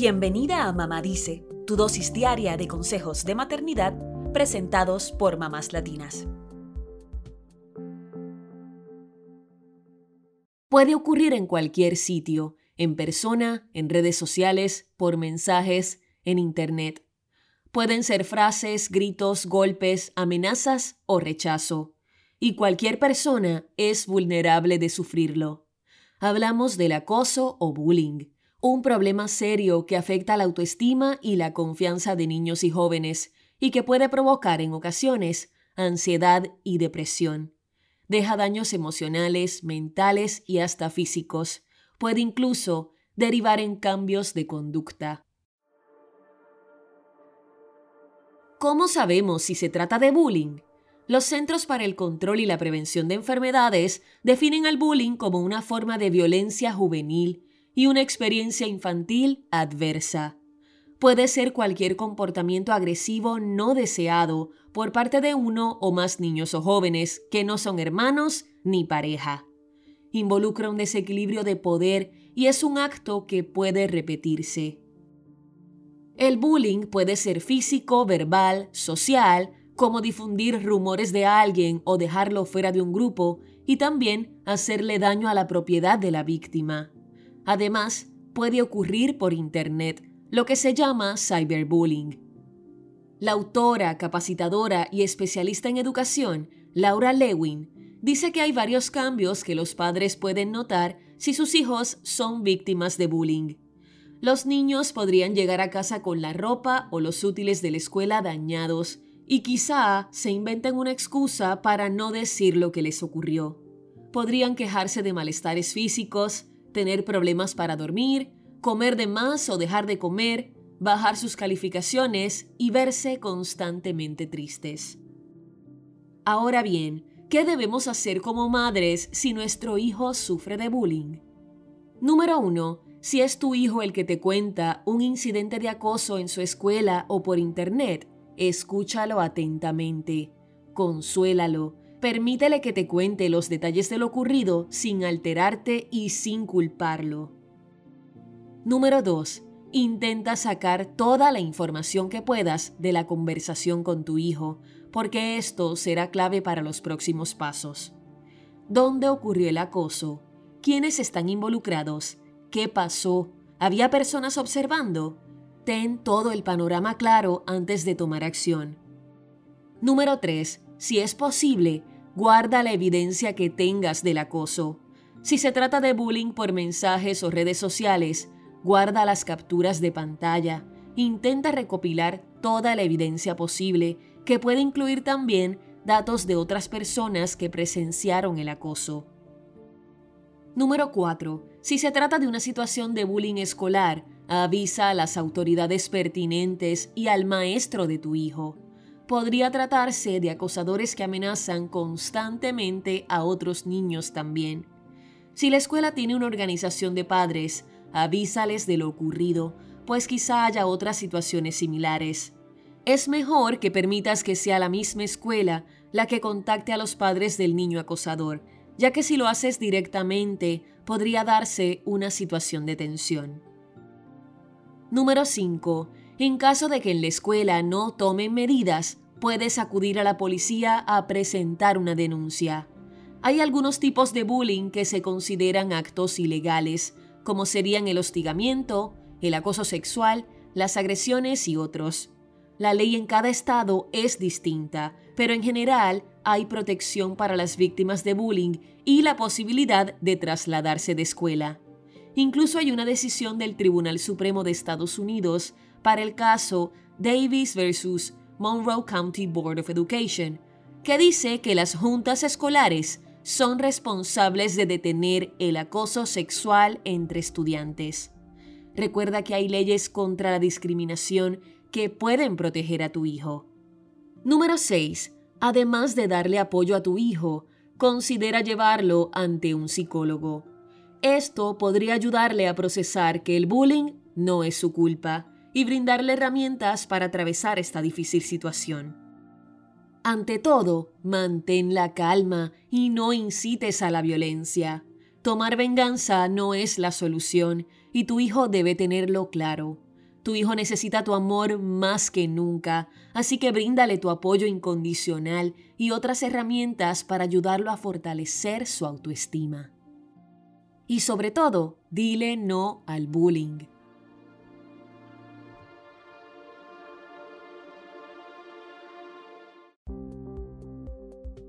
Bienvenida a Mamá Dice, tu dosis diaria de consejos de maternidad presentados por mamás latinas. Puede ocurrir en cualquier sitio, en persona, en redes sociales, por mensajes, en Internet. Pueden ser frases, gritos, golpes, amenazas o rechazo. Y cualquier persona es vulnerable de sufrirlo. Hablamos del acoso o bullying, un problema serio que afecta la autoestima y la confianza de niños y jóvenes y que puede provocar en ocasiones ansiedad y depresión. Deja daños emocionales, mentales y hasta físicos. Puede incluso derivar en cambios de conducta. ¿Cómo sabemos si se trata de bullying? Los Centros para el Control y la Prevención de Enfermedades definen al bullying como una forma de violencia juvenil y una experiencia infantil adversa. Puede ser cualquier comportamiento agresivo no deseado por parte de uno o más niños o jóvenes que no son hermanos ni pareja. Involucra un desequilibrio de poder y es un acto que puede repetirse. El bullying puede ser físico, verbal, social, como difundir rumores de alguien o dejarlo fuera de un grupo, y también hacerle daño a la propiedad de la víctima. Además, puede ocurrir por Internet, lo que se llama cyberbullying. La autora, capacitadora y especialista en educación, Laura Lewin, dice que hay varios cambios que los padres pueden notar si sus hijos son víctimas de bullying. Los niños podrían llegar a casa con la ropa o los útiles de la escuela dañados y quizá se inventen una excusa para no decir lo que les ocurrió. Podrían quejarse de malestares físicos, tener problemas para dormir, comer de más o dejar de comer, bajar sus calificaciones y verse constantemente tristes. Ahora bien, ¿qué debemos hacer como madres si nuestro hijo sufre de bullying? Número 1 si es tu hijo el que te cuenta un incidente de acoso en su escuela o por internet, escúchalo atentamente, consuélalo, permítele que te cuente los detalles de lo ocurrido sin alterarte y sin culparlo. Número 2. Intenta sacar toda la información que puedas de la conversación con tu hijo, porque esto será clave para los próximos pasos. ¿Dónde ocurrió el acoso? ¿Quiénes están involucrados? ¿Qué pasó? ¿Había personas observando? Ten todo el panorama claro antes de tomar acción. Número 3. Si es posible, guarda la evidencia que tengas del acoso. Si se trata de bullying por mensajes o redes sociales, guarda las capturas de pantalla. Intenta recopilar toda la evidencia posible, que puede incluir también datos de otras personas que presenciaron el acoso. Número 4. Si se trata de una situación de bullying escolar, avisa a las autoridades pertinentes y al maestro de tu hijo. Podría tratarse de acosadores que amenazan constantemente a otros niños también. Si la escuela tiene una organización de padres, avísales de lo ocurrido, pues quizá haya otras situaciones similares. Es mejor que permitas que sea la misma escuela la que contacte a los padres del niño acosador, ya que si lo haces directamente podría darse una situación de tensión. Número 5. En caso de que en la escuela no tomen medidas, puedes acudir a la policía a presentar una denuncia. Hay algunos tipos de bullying que se consideran actos ilegales, como serían el hostigamiento, el acoso sexual, las agresiones y otros. La ley en cada estado es distinta, pero en general hay protección para las víctimas de bullying y la posibilidad de trasladarse de escuela. Incluso hay una decisión del Tribunal Supremo de Estados Unidos para el caso Davis versus Monroe County Board of Education, que dice que las juntas escolares son responsables de detener el acoso sexual entre estudiantes. Recuerda que hay leyes contra la discriminación que pueden proteger a tu hijo. Número 6. Además de darle apoyo a tu hijo, considera llevarlo ante un psicólogo. Esto podría ayudarle a procesar que el bullying no es su culpa y brindarle herramientas para atravesar esta difícil situación. Ante todo, mantén la calma y no incites a la violencia. Tomar venganza no es la solución y tu hijo debe tenerlo claro. Tu hijo necesita tu amor más que nunca, así que bríndale tu apoyo incondicional y otras herramientas para ayudarlo a fortalecer su autoestima. Y sobre todo, dile no al bullying.